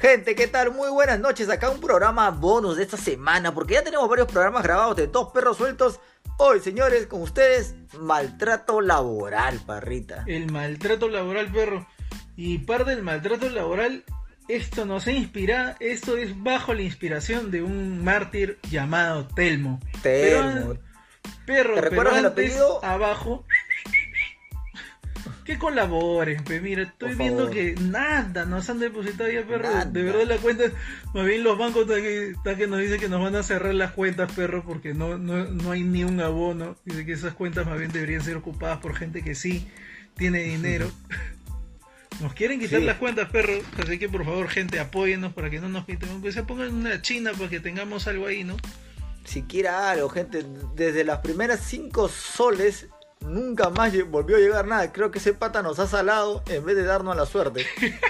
Gente, ¿qué tal? Muy buenas noches. Acá un programa bonus de esta semana, porque ya tenemos varios programas grabados de dos perros sueltos. Hoy, señores, con ustedes, maltrato laboral, parrita. El maltrato laboral, perro. Y parte del maltrato laboral, esto nos inspira, esto es bajo la inspiración de un mártir llamado Telmo. Telmo. perro, ¿Te recuerdas el apellido? Abajo que colaboren, pues mira, estoy viendo que nada nos han depositado ya, perro. De verdad la cuenta, más bien los bancos están que, nos dicen que nos van a cerrar las cuentas, perro, porque no, no, hay ni un abono. Dice que esas cuentas más bien deberían ser ocupadas por gente que sí tiene dinero. Nos quieren quitar las cuentas, perro. Así que por favor, gente, apóyennos para que no nos quiten. Que se pongan una china para que tengamos algo ahí, ¿no? Siquiera algo, gente. Desde las primeras cinco soles nunca más volvió a llegar nada. Creo que ese pata nos ha salado en vez de darnos la suerte.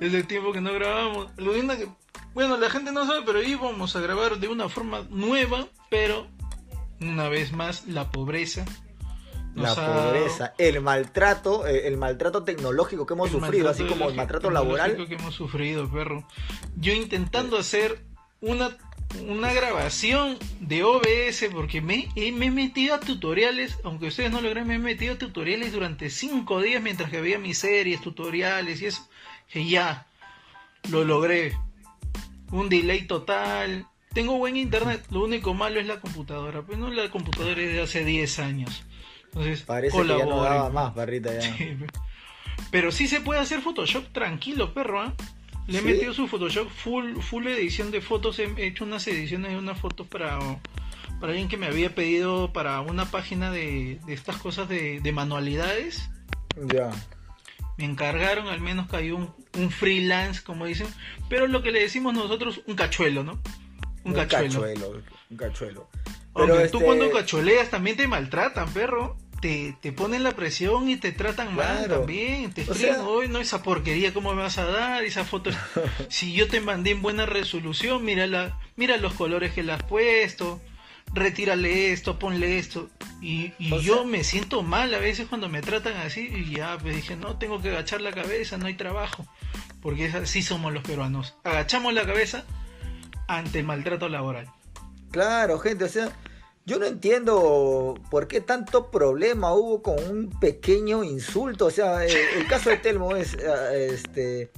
es el tiempo que no grabamos. Lo que, bueno, la gente no sabe, pero íbamos a grabar de una forma nueva, pero una vez más la pobreza. La pobreza, el maltrato, eh, el maltrato tecnológico que hemos sufrido, así como el maltrato laboral. que hemos sufrido, perro. Yo intentando hacer una una grabación de OBS porque me, he metido a tutoriales, aunque ustedes no lo crean, me he metido a tutoriales durante 5 días mientras que había mis series, tutoriales y eso. Que ya, lo logré. Un delay total. Tengo buen internet, lo único malo es la computadora. Pues no, la computadora es de hace 10 años. Entonces, Parece que ya no daba más, barrita ya. pero sí se puede hacer Photoshop tranquilo, perro, ¿ah? Le he metido su Photoshop full, full edición de fotos. He hecho unas ediciones de unas fotos para, para alguien que me había pedido para una página de, estas cosas de, manualidades. Ya. Me encargaron, al menos cayó un, un, freelance, como dicen. Pero lo que le decimos nosotros, un cachuelo, ¿no? Un, cachuelo. Un cachuelo. Pero tú este cuando cachueleas también te maltratan, perro te, te ponen la presión y te tratan mal también, te frían, hoy no esa porquería, ¿cómo me vas a dar? Esa foto, si yo te mandé en buena resolución, mira, la, mira los colores que le has puesto, retírale esto, ponle esto. Y, yo me siento mal a veces cuando me tratan así y ya, pues dije, no, tengo que agachar la cabeza, no hay trabajo, porque así somos los peruanos, agachamos la cabeza ante el maltrato laboral. Claro, gente, o sea yo no entiendo por qué tanto problema hubo con un pequeño insulto. O sea, eh, el, caso de Telmo es, eh, este,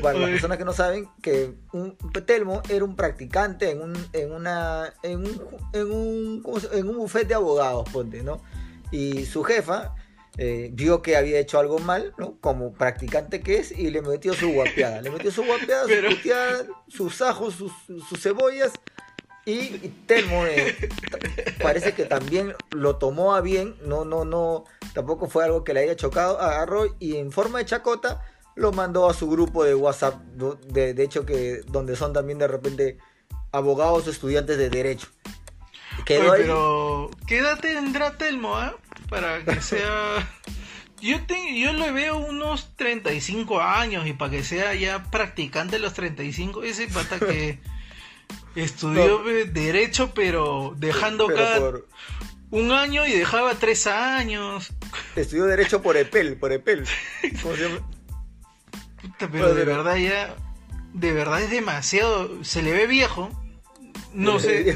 para las personas que no saben, que un, Telmo era un practicante en un, en una, en un, en un, en un buffet de abogados, ponte, ¿no? Y su jefa eh, vio que había hecho algo mal, ¿no? Como practicante que es, y le metió su guapeada. Le metió su guapeada, su puteada, sus ajos, sus, sus cebollas y Telmo eh, parece que también lo tomó a bien, no, no, no, tampoco fue algo que le haya chocado, agarró y en forma de chacota lo mandó a su grupo de WhatsApp, de, de hecho que donde son también de repente abogados estudiantes de derecho. pero ¿qué edad tendrá Telmo, ah? Para que sea... Yo, te, yo le veo unos 35 años y para que sea ya practicante de los 35, ese pata que... Estudió derecho, pero dejando cada un año y dejaba tres años. Estudió derecho por EPEL, por EPEL. pero de verdad ya, de verdad es demasiado. Se le ve viejo. No sé,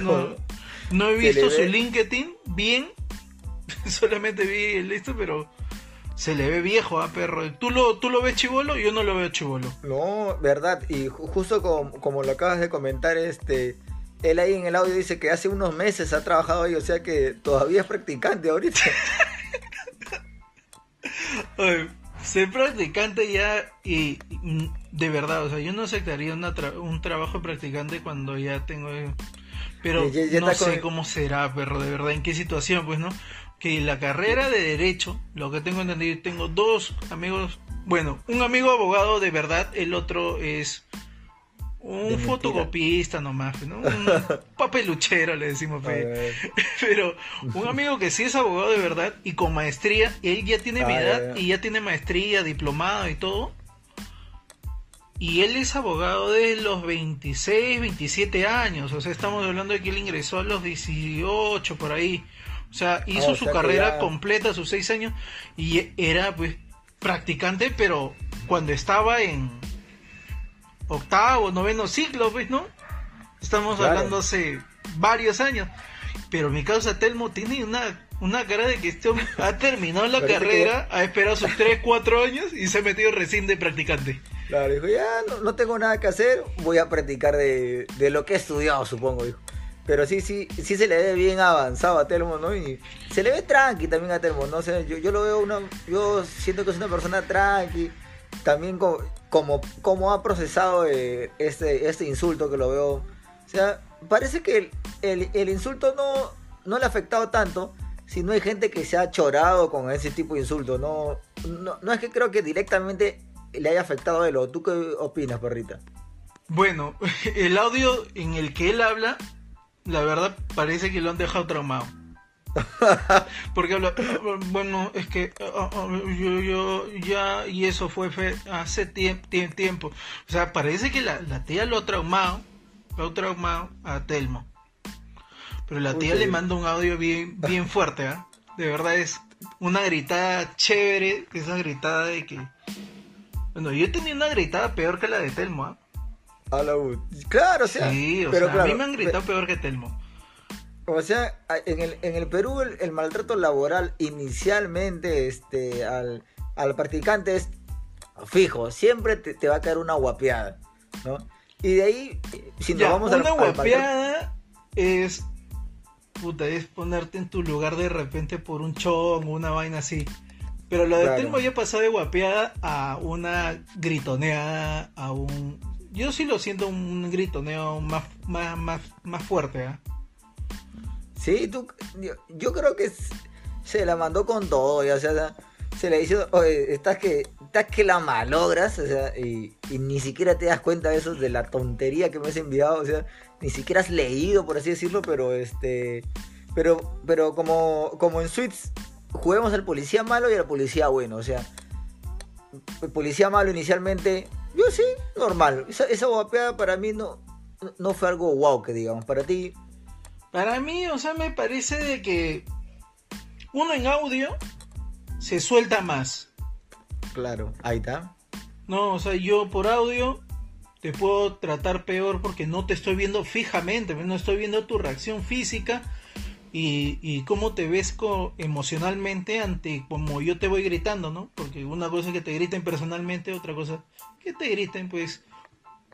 no, he visto su LinkedIn bien. Solamente vi el listo, pero se le ve viejo a perro. ¿Tú lo, ¿Tú lo ves chivolo? Yo no lo veo chivolo. No, verdad. Y justo como, como, lo acabas de comentar, este. Él ahí en el audio dice que hace unos meses ha trabajado ahí, o sea que todavía es practicante ahorita. ser practicante ya y, de verdad, o sea, yo no aceptaría un trabajo de practicante cuando ya tengo... Pero no sé cómo será, perro, de verdad, en qué situación, pues, ¿no? Que la carrera de derecho, lo que tengo entendido, tengo dos amigos, bueno, un amigo abogado de verdad, el otro es un fotocopista nomás, ¿no? Un papeluchero le decimos, pero un amigo que sí es abogado de verdad y con maestría, él ya tiene mi edad y ya tiene maestría, diplomado y todo. Y él es abogado de los 26, 27 años, o sea, estamos hablando de que él ingresó a los 18 por ahí. O sea, hizo su carrera completa, sus seis años, y era pues practicante, pero cuando estaba en octavo, noveno ciclo, ¿ves, no? Estamos hablando hace varios años. Pero mi causa Telmo tiene una, una cara de que este ha terminado la carrera, ha esperado sus 3, 4 años y se ha metido recién de practicante. Claro, dijo, ya no, tengo nada que hacer, voy a practicar de, de lo que he estudiado, supongo, dijo. Pero sí, sí, sí se le ve bien avanzado a Telmo, ¿no? Y se le ve tranqui también a Telmo, ¿no? yo, yo lo veo una, yo siento que es una persona tranqui, también como, como, ha procesado eh, este, este insulto que lo veo. O sea, parece que el, el, insulto no, no le ha afectado tanto, si no hay gente que se ha chorado con ese tipo de insulto, no, no, no es que creo que directamente le haya afectado a él, ¿tú qué opinas, perrita? Bueno, el audio en el que él habla la verdad parece que lo han dejado traumado. Porque habla, bueno, es que ah, ah, yo, yo ya, y eso fue hace tiempo. O sea, parece que la, tía lo ha traumado, lo ha traumado a Telmo. Pero la tía le manda un audio bien, bien fuerte, ¿ah? De verdad es una gritada chévere, esa gritada de que... Bueno, yo tenía una gritada peor que la de Telmo, Claro, o sea. pero a mí me han gritado peor que Telmo. O sea, en el, en el Perú el, maltrato laboral inicialmente este, al, al practicante es fijo, siempre te, va a caer una guapeada, ¿no? Y de ahí, si nos vamos a Una guapeada es. Puta, es ponerte en tu lugar de repente por un chon o una vaina así. Pero lo de Telmo ya pasó de guapeada a una gritoneada, a un yo sí lo siento un gritoneo más, más, más, más fuerte. ¿eh? Sí, tú, yo, creo que se la mandó con todo, o sea, se le dice, oye, estás que, estás que la malogras, o sea, y, ni siquiera te das cuenta de eso, de la tontería que me has enviado, o sea, ni siquiera has leído, por así decirlo, pero este, pero, pero como, como en Suits, juguemos al policía malo y al policía bueno, o sea, el policía malo inicialmente yo sí, normal. Esa, esa guapeada para mí no, no fue algo wow que digamos. Para ti. Para mí, o sea, me parece de que uno en audio se suelta más. Claro, ahí está. No, o sea, yo por audio te puedo tratar peor porque no te estoy viendo fijamente, no estoy viendo tu reacción física y, y cómo te ves emocionalmente ante como yo te voy gritando, ¿no? Porque una cosa es que te griten personalmente, otra cosa que te griten pues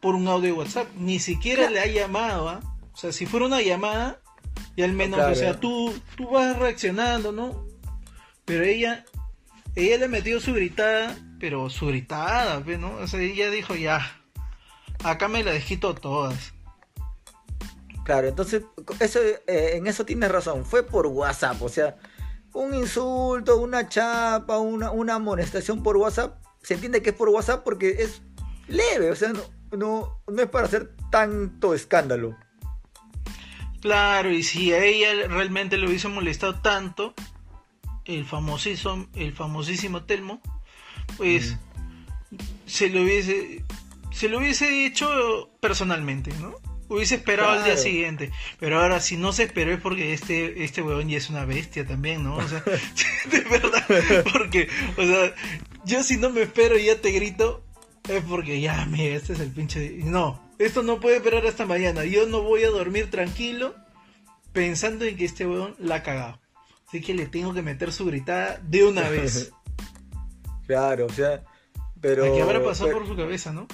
por un audio de WhatsApp. Ni siquiera le ha llamado, ¿ah? O sea, si fuera una llamada, y al menos, o sea, tú, tú vas reaccionando, ¿no? Pero ella, ella le metió su gritada, pero su gritada, pues, ¿no? O sea, ella dijo, ya, acá me la desquito todas. Claro, entonces, eso, eh, en eso tienes razón, fue por WhatsApp, o sea, un insulto, una chapa, una, una amonestación por WhatsApp, se entiende que es por WhatsApp porque es leve, o sea, no, no, no es para hacer tanto escándalo. Claro, y si a ella realmente le hubiese molestado tanto, el famosísimo, el famosísimo Telmo, pues se lo hubiese se lo hubiese hecho personalmente, ¿no? Hubiese esperado al día siguiente. Pero ahora, si no se esperó es porque este, este weón ya es una bestia también, ¿no? O sea, de verdad. Porque, o sea, yo si no me espero y ya te grito, es porque ya, mira, este es el pinche. No, esto no puede esperar hasta mañana. Yo no voy a dormir tranquilo pensando en que este weón la ha cagado. Así que le tengo que meter su gritada de una vez. claro, o sea, pero. Aquí habrá pasado por su cabeza, ¿no?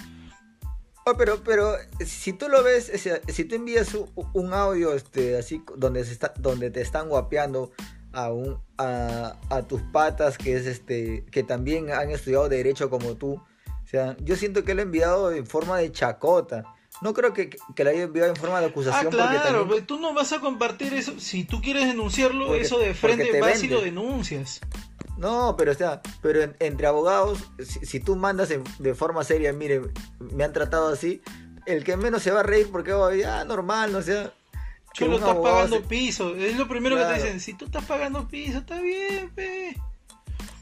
Oh, pero, pero si tú lo ves, si tú envías un, audio este, así donde, se está, donde te están guapeando a, un, a, tus patas que es este que también han estudiado derecho como tú, o sea, yo siento que lo he enviado en forma de chacota. No creo que, que lo haya enviado en forma de acusación. Ah, claro, pero tú no vas a compartir eso. Si tú quieres denunciarlo, eso de frente vas y lo denuncias. No, pero o sea, pero entre abogados, si, tú mandas de forma seria, mire, me han tratado así, el que menos se va a reír porque va oh, normal, no sea. Lo estás pagando piso, es lo primero que te dicen, si tú estás pagando piso, está bien, pe.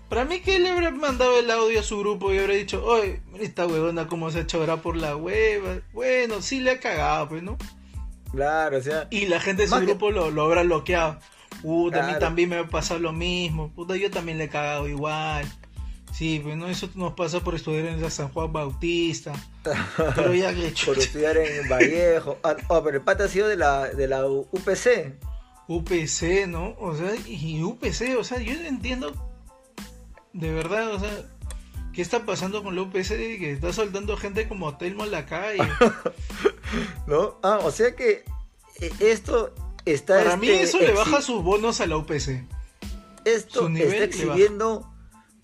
Para mí que le habrá mandado el audio a su grupo y habrá dicho, oye, esta huevona cómo se ha hecho por la hueva. Bueno, sí le ha cagado, pues, ¿no? Claro, o sea. Y la gente de su grupo lo, lo habrá bloqueado. Puta, a mí también me va a pasar lo mismo. Puta, yo también le he cagado igual. Sí, bueno, eso nos pasa por estudiar en San Juan Bautista. pero ya que Por estudiar en Vallejo. Ah, oh, pero el pata ha sido de la, de la UPC. UPC, ¿no? O sea, y UPC, o sea, yo entiendo de verdad, o sea, ¿qué está pasando con la UPC que está soltando gente como Telmo en la calle? ¿No? Ah, o sea que eh, esto está... Para mí este, eso le baja sus bonos a la UPC. Esto está exhibiendo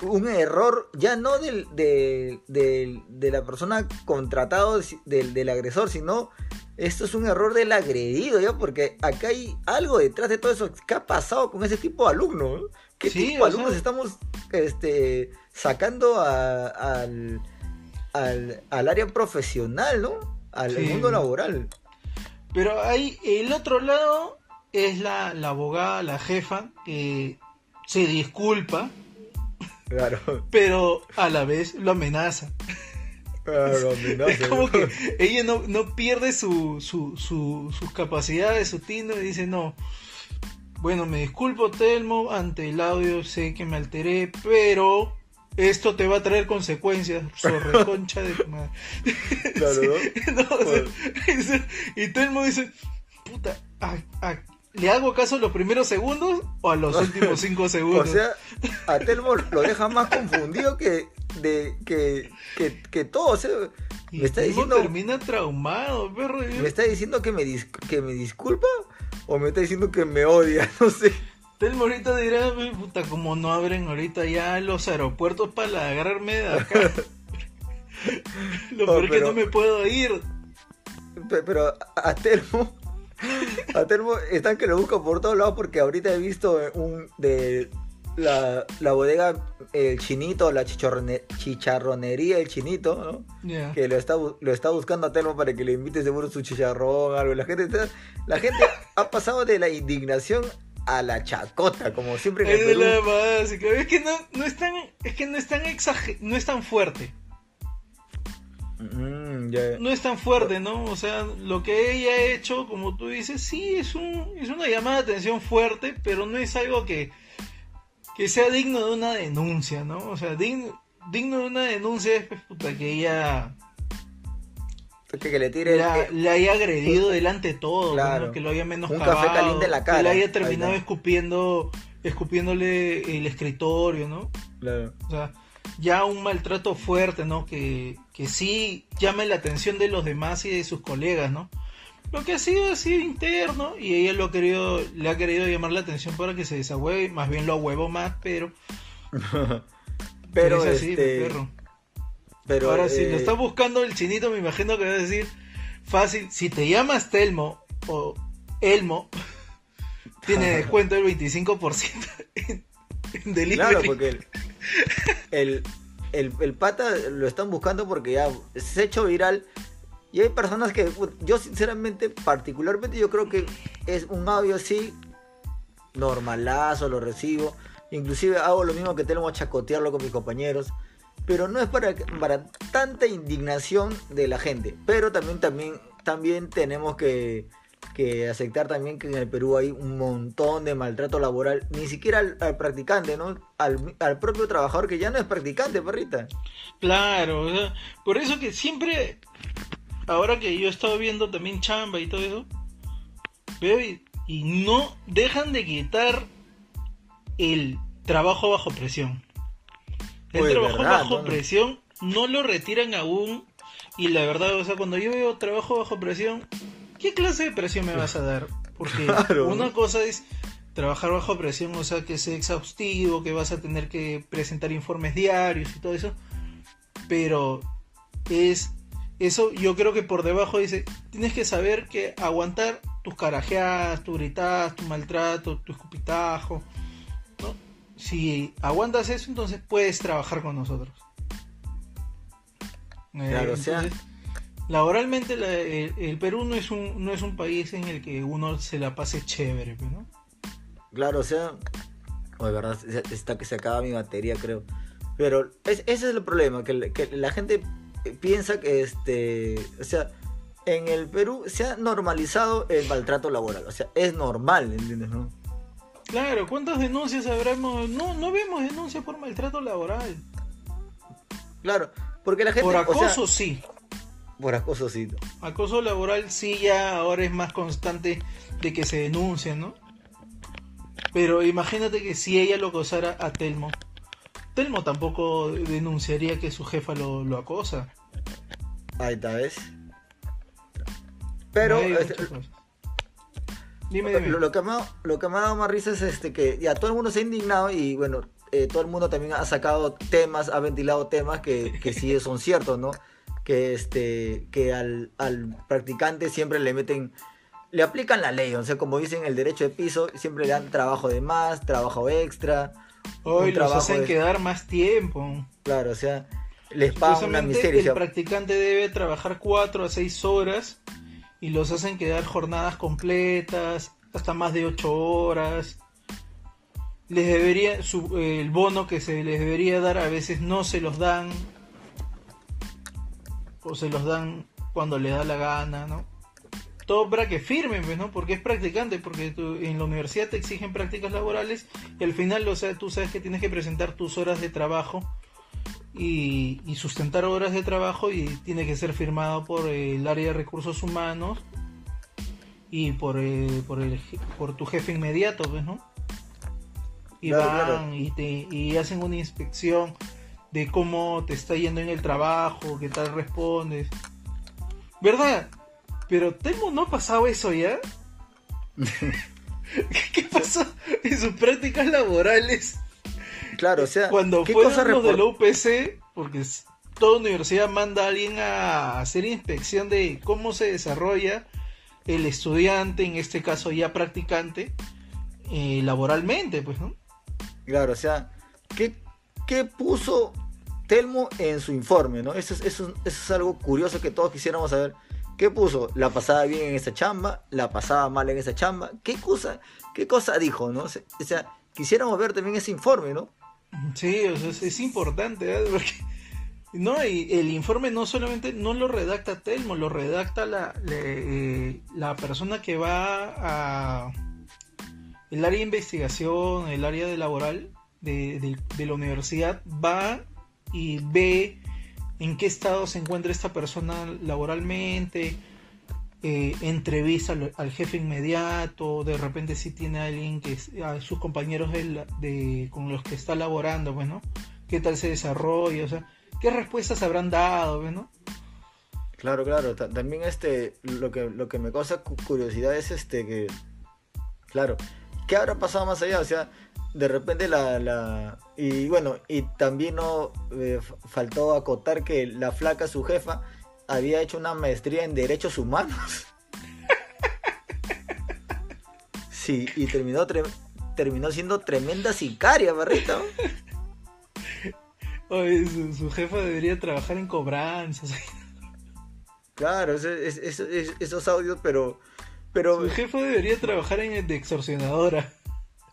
un error ya no del, de la persona contratado del, del, agresor, sino esto es un error del agredido, ¿ya? Porque acá hay algo detrás de todo eso. ¿Qué ha pasado con ese tipo de alumnos? ¿Qué tipo de alumnos estamos este, sacando al, al, área profesional, ¿no? Al mundo laboral. Pero hay el otro lado es la, la abogada, la jefa, que se disculpa Claro. Pero a la vez lo amenaza. Claro, amenaza. Es como que ella no, no pierde su, su, su, sus capacidades, su tino y dice, no, bueno, me disculpo Telmo, ante el audio sé que me alteré, pero esto te va a traer consecuencias, sobre concha de tu madre. Claro, ¿no? y Telmo dice, puta, ¿Le hago caso a los primeros segundos o a los últimos cinco segundos? O sea, a Telmo lo deja más confundido que, de, que, que, todo. O sea, me está diciendo. termina traumado, perro. ¿Me está diciendo que me, que me disculpa? ¿O me está diciendo que me odia? No sé. Telmo ahorita dirá, puta, como no abren ahorita ya los aeropuertos para agarrarme de acá. lo peor es que no me puedo ir. Pero a Telmo a Telmo están que lo busco por todos lados porque ahorita he visto un de la, la bodega El Chinito, la chicharronería El Chinito, ¿no? Que lo está, lo está buscando a Telmo para que le invite seguro su chicharrón, algo. La gente, la gente ha pasado de la indignación a la chacota, como siempre en el es Es que no, no es tan, es que no es tan no es tan fuerte. Mm, no es tan fuerte, ¿no? O sea, lo que ella ha hecho, como tú dices, sí es, un, es una llamada de atención fuerte, pero no es algo que, que sea digno de una denuncia, ¿no? O sea, digno, digno de una denuncia es pues, puta, que ella... Que, le tire le haya agredido delante de todo, que lo haya menos un café caliente en la cara. Que le haya terminado escupiendo, escupiéndole el escritorio, ¿no? Claro. O sea, ya un maltrato fuerte, ¿no? Que, que sí llame la atención de los demás y de sus colegas, ¿no? Lo que ha sido ha sido interno y ella lo ha querido, le ha querido llamar la atención para que se desahueve, más bien lo huevo más, pero... pero es así, este... perro. Pero, Ahora, si lo eh, está buscando el chinito, me imagino que va a decir fácil, si te llamas Telmo o Elmo, tiene descuento del 25% en, en delivery. Claro, porque el, el, pata lo están buscando porque ya se ha hecho viral. Y hay personas que, yo sinceramente, particularmente, yo creo que es un audio así, normalazo, lo recibo. Inclusive hago lo mismo que tengo a chacotearlo con mis compañeros. Pero no es para, para tanta indignación de la gente. Pero también, también, también tenemos que, que aceptar también que en el Perú hay un montón de maltrato laboral, ni siquiera al, practicante, ¿no? Al, propio trabajador que ya no es practicante, perrita. Claro, por eso que siempre, ahora que yo he estado viendo también chamba y todo eso, veo y, no dejan de quitar el trabajo bajo presión. El trabajo bajo presión no lo retiran aún y la verdad, o sea, cuando yo veo trabajo bajo presión, ¿qué clase de presión me vas a dar? Porque una cosa es trabajar bajo presión, o sea, que sea exhaustivo, que vas a tener que presentar informes diarios y todo eso. Pero es eso, yo creo que por debajo dice, tienes que saber que aguantar tus carajeadas, tu gritadas, tu maltrato, tu escupitajo. Si aguantas eso, entonces puedes trabajar con nosotros. Claro, o sea, laboralmente el, Perú no es un no es un país en el que uno se la pase chévere, pues, ¿no? Claro, o sea, o de verdad está que se acaba mi batería, creo. Pero ese es el problema, que, la gente piensa que este, o sea, en el Perú se ha normalizado el maltrato laboral, o sea, es normal, ¿entiendes, no? Claro, ¿cuántas denuncias habremos? No, no vemos denuncias por maltrato laboral. Claro, porque la gente... Por acoso sí. Por acoso sí. Acoso laboral sí ya ahora es más constante de que se denuncia, ¿no? Pero imagínate que si ella lo acosara a Telmo, Telmo tampoco denunciaría que su jefa lo, acosa. Ahí está, ¿ves? Pero... Este, dime, dime. Lo, que me ha, lo que me ha dado más risa es este que ya todo el mundo se ha indignado y bueno, eh, todo el mundo también ha sacado temas, ha ventilado temas que, que sí son ciertos, ¿no? Que este que al, al practicante siempre le meten le aplican la ley, o sea, como dicen el derecho de piso, siempre le dan trabajo de más, trabajo extra. Hoy los hacen quedar más tiempo. Claro, o sea, les pagan una miseria. El practicante debe trabajar 4 a 6 horas y los hacen quedar jornadas completas, hasta más de 8 horas. Les debería, el bono que se les debería dar a veces no se los dan. O se los dan cuando les da la gana, ¿no? todo para que firmen, pues, ¿no? Porque es practicante, porque en la universidad te exigen prácticas laborales y al final, o sea, tú sabes que tienes que presentar tus horas de trabajo y, sustentar horas de trabajo y tiene que ser firmado por el área de recursos humanos y por, eh, por, el, por tu jefe inmediato, pues, ¿no? Y van Y, te, y hacen una inspección de cómo te está yendo en el trabajo, qué tal respondes. ¿Verdad? Pero Telmo no ha pasado eso ya. ¿Qué pasó en sus prácticas laborales? Claro, o sea, cuando ¿qué fueron los de la UPC, porque toda universidad manda a alguien a hacer inspección de cómo se desarrolla el estudiante, en este caso ya practicante, eh, laboralmente, pues, ¿no? Claro, o sea, ¿qué, qué puso Telmo en su informe, ¿no? Eso es, eso es algo curioso que todos quisiéramos saber. ¿Qué puso? ¿La pasaba bien en esa chamba? ¿La pasaba mal en esa chamba? ¿Qué cosa, qué cosa dijo, no? O sea, quisiéramos ver también ese informe, ¿no? Sí, o sea, es, importante, ¿eh? Porque, no, y el informe no solamente no lo redacta Telmo, lo redacta la, eh, la persona que va a el área de investigación, el área de laboral de, de la universidad, va y ve en qué estado se encuentra esta persona laboralmente, eh, entrevista al, jefe inmediato, de repente si tiene a alguien que a sus compañeros de, con los que está laborando, bueno, pues, qué tal se desarrolla, o sea, qué respuestas habrán dado, bueno. Pues, claro, claro, también este, lo que, lo que me causa curiosidad es este que, claro, ¿qué habrá pasado más allá? O sea, de repente la, la, y bueno y también no eh, faltó acotar que la flaca su jefa había hecho una maestría en derechos humanos. Sí y terminó terminó siendo tremenda sicaria barrita Oye, su, jefa debería trabajar en cobranzas. Claro esos audios pero pero su jefa debería trabajar en de extorsionadora.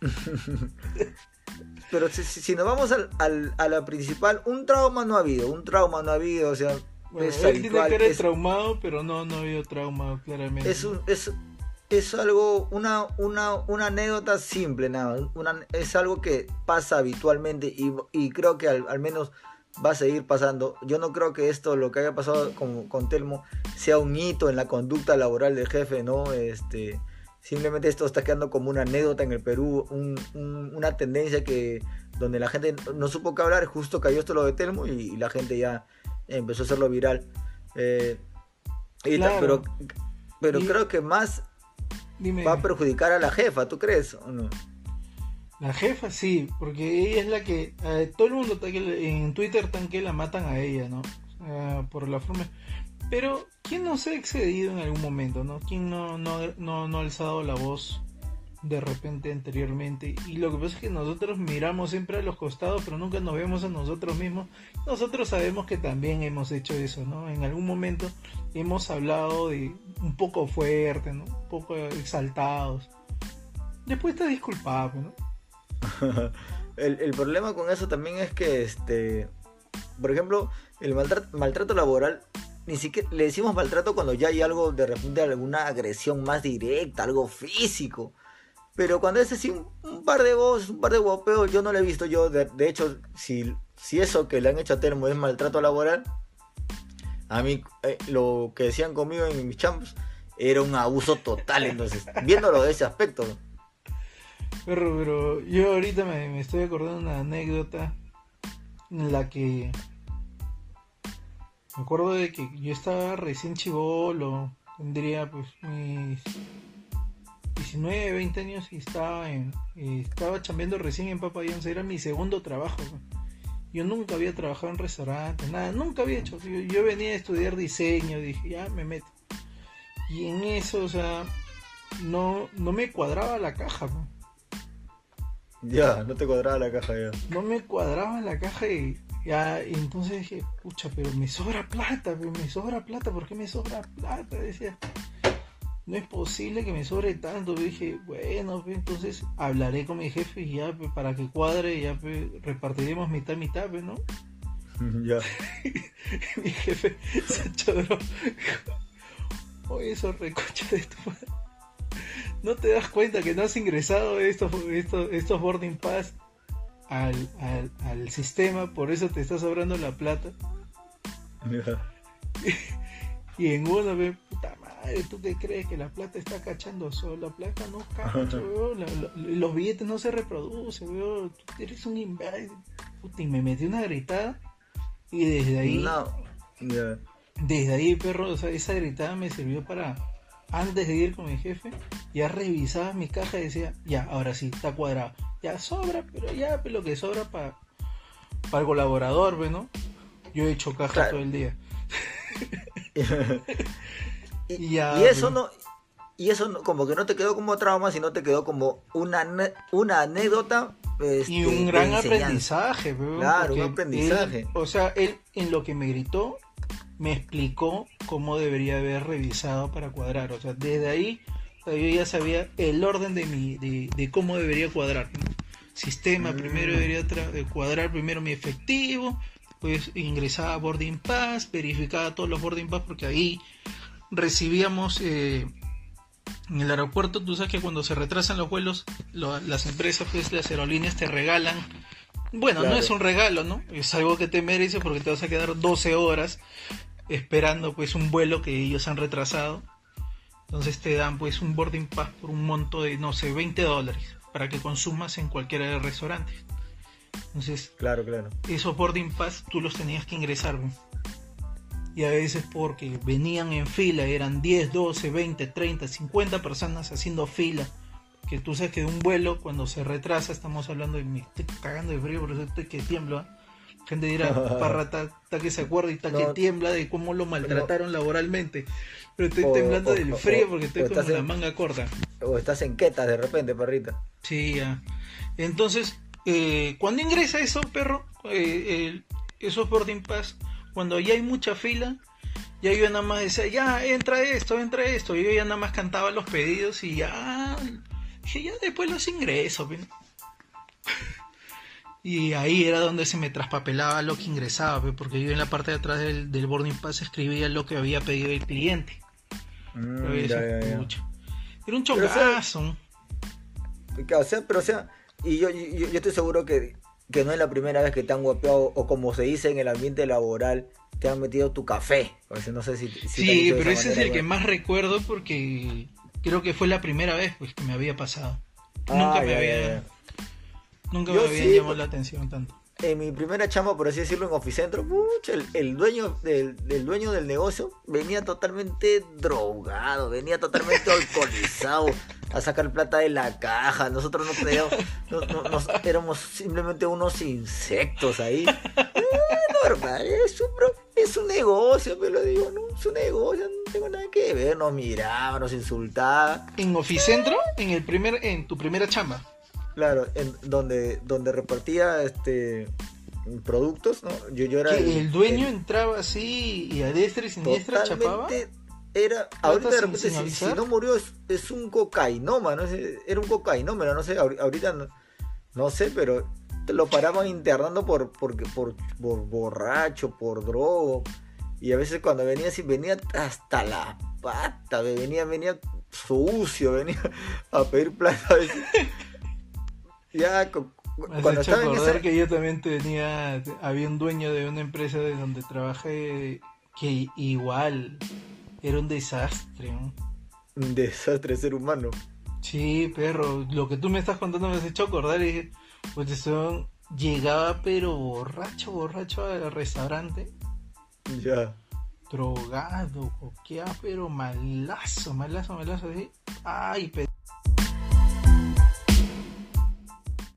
Pero si, nos vamos al, a la principal, un trauma no ha habido, un trauma no ha habido, o sea, es él tiene que era traumado, pero no, no ha habido trauma, claramente. Es, es, es algo, una, una, una anécdota simple, nada, una, es algo que pasa habitualmente y, y creo que al, menos va a seguir pasando. Yo no creo que esto, lo que haya pasado con, con Telmo, sea un hito en la conducta laboral del jefe, ¿no? Este, Simplemente esto está quedando como una anécdota en el Perú, una tendencia que donde la gente no supo qué hablar, justo cayó esto lo de Telmo y, la gente ya empezó a hacerlo viral. Eh, pero pero creo que más va a perjudicar a la jefa, ¿tú crees o no? La jefa sí, porque ella es la que eh, todo el mundo en Twitter tan que la matan a ella, ¿no? por la forma pero, ¿quién no se ha excedido en algún momento, no? ¿Quién no, no, no, ha alzado la voz de repente anteriormente? Y lo que pasa es que nosotros miramos siempre a los costados, pero nunca nos vemos a nosotros mismos. Nosotros sabemos que también hemos hecho eso, ¿no? En algún momento hemos hablado de un poco fuerte, ¿no? Un poco exaltados. Después te disculpado, ¿no? el, el problema con eso también es que, este, por ejemplo, el maltrato laboral ni siquiera le decimos maltrato cuando ya hay algo de repente alguna agresión más directa, algo físico. Pero cuando es así un, par de voces, un par de guapeos, yo no lo he visto yo. De, hecho, si si eso que le han hecho a Telmo es maltrato laboral, a mí eh, lo que decían conmigo en mis chambos era un abuso total, entonces, viéndolo de ese aspecto. Pero, pero yo ahorita me, estoy acordando una anécdota en la que me acuerdo de que yo estaba recién chivolo, tendría pues mis 19, 20 años y estaba en estaba chambeando recién en Papa era mi segundo trabajo. Yo nunca había trabajado en restaurante, nada, nunca había hecho. Yo, venía a estudiar diseño, dije, ya me meto. Y en eso, o sea, no, no me cuadraba la caja. Ya, no te cuadraba la caja ya. No me cuadraba la caja y ya, y entonces dije, pucha, pero me sobra plata, me sobra plata, ¿por qué me sobra plata? Decía, no es posible que me sobre tanto. dije, bueno, pues, entonces hablaré con mi jefe y ya, pues, para que cuadre, ya pues, repartiremos mitad, mitad, ¿no? Ya. mi jefe se choró. Oye, eso recocha de tu ¿No te das cuenta que no has ingresado estos, estos, estos boarding pass al, al, sistema? Por eso te está sobrando la plata. y en uno, ve, ¿tú qué crees? Que la plata está cachando solo. La plata no cacha, los billetes no se reproducen, weón. Tú eres un imbécil. Y me metí una gritada. Y desde ahí. Desde ahí, perro, o sea, esa gritada me sirvió para. Antes de ir con mi jefe, ya revisaba mi caja y decía, ya, ahora sí, está cuadrado. Ya sobra, pero ya, pues, lo que sobra para para el colaborador, ¿no? Yo he hecho caja todo el día. Y, eso no y eso como que no te quedó como trauma, sino te quedó como una, una anécdota. Este, y un gran aprendizaje, Claro, un aprendizaje. o sea, él en lo que me gritó, me explicó cómo debería haber revisado para cuadrar. O sea, desde ahí yo ya sabía el orden de, mi, de, cómo debería cuadrar. Sistema, primero mm. debería cuadrar primero mi efectivo, pues ingresaba a Boarding Pass, verificaba todos los Boarding Pass, porque ahí recibíamos eh, en el aeropuerto, tú sabes que cuando se retrasan los vuelos, las empresas, pues las aerolíneas te regalan, bueno, no es un regalo, ¿no? Es algo que te merece porque te vas a quedar 12 horas esperando pues un vuelo que ellos han retrasado. Entonces te dan pues un boarding pass por un monto de, no sé, 20 dólares para que consumas en cualquiera de los restaurantes. Entonces, claro, claro. Esos boarding pass tú los tenías que ingresar y a veces porque venían en fila, eran 10, 12, 20, 30, 50 personas haciendo fila. Que tú sabes que de un vuelo, cuando se retrasa, estamos hablando de me estoy cagando de frío, por eso estoy que tiemblo. Gente dirá, parra, está que se acuerda y está que tiembla de cómo lo maltrataron laboralmente. Pero estoy temblando del frío porque estoy con la manga corta. O estás en quetas de repente, perrita. Sí, ya. Entonces, eh, cuando ingresa eso, perro, eh, esos boarding pass cuando ya hay mucha fila, ya yo nada más decía, ya entra esto, entra esto. Y yo ya nada más cantaba los pedidos y ya, dije, ya después los ingreso. y ahí era donde se me traspapelaba lo que ingresaba, porque yo en la parte de atrás del, boarding pass escribía lo que había pedido el cliente. Mm, era un chongazo. O sea, pero o sea, y yo, yo, yo estoy seguro que que no es la primera vez que te han guapeado o como se dice en el ambiente laboral, te han metido tu café. no sé si, sí, pero ese es el que más recuerdo porque creo que fue la primera vez pues, que me había pasado. nunca me había, Nunca me había llamado la atención tanto. En mi primera chamba, por así decirlo, en Oficentro, el, el, dueño del, dueño del negocio venía totalmente drogado, venía totalmente alcoholizado a sacar plata de la caja. Nosotros no teníamos, nos, éramos simplemente unos insectos ahí. Eh, normal, es un, es un negocio, me lo digo, no, es un negocio, no tengo nada que ver. Nos miraba, nos insultaba. ¿En Oficentro? ¿En, el primer, en tu primera chamba? Claro, en donde, donde repartía este productos, ¿no? Yo, yo era el, dueño entraba así y a diestra y siniestra chapaba era, ahorita de repente, si, no murió, es, un cocainoma, ¿no? Era un cocainómeno, no sé, ahorita no, sé, pero lo paraban internando por, por, por, borracho, por drogo. Y a veces cuando venía así, venía hasta la pata, venía, venía sucio, venía a pedir plata. ya cuando estaba en que yo también tenía, había un dueño de una empresa de donde trabajé que igual era un desastre. Un desastre ser humano. Sí, perro, lo que tú me estás contando me has hecho acordar y pues son llegaba pero borracho, borracho al restaurante. Ya. Drogado, coqueado, pero malazo, malazo, malazo, así. Ay,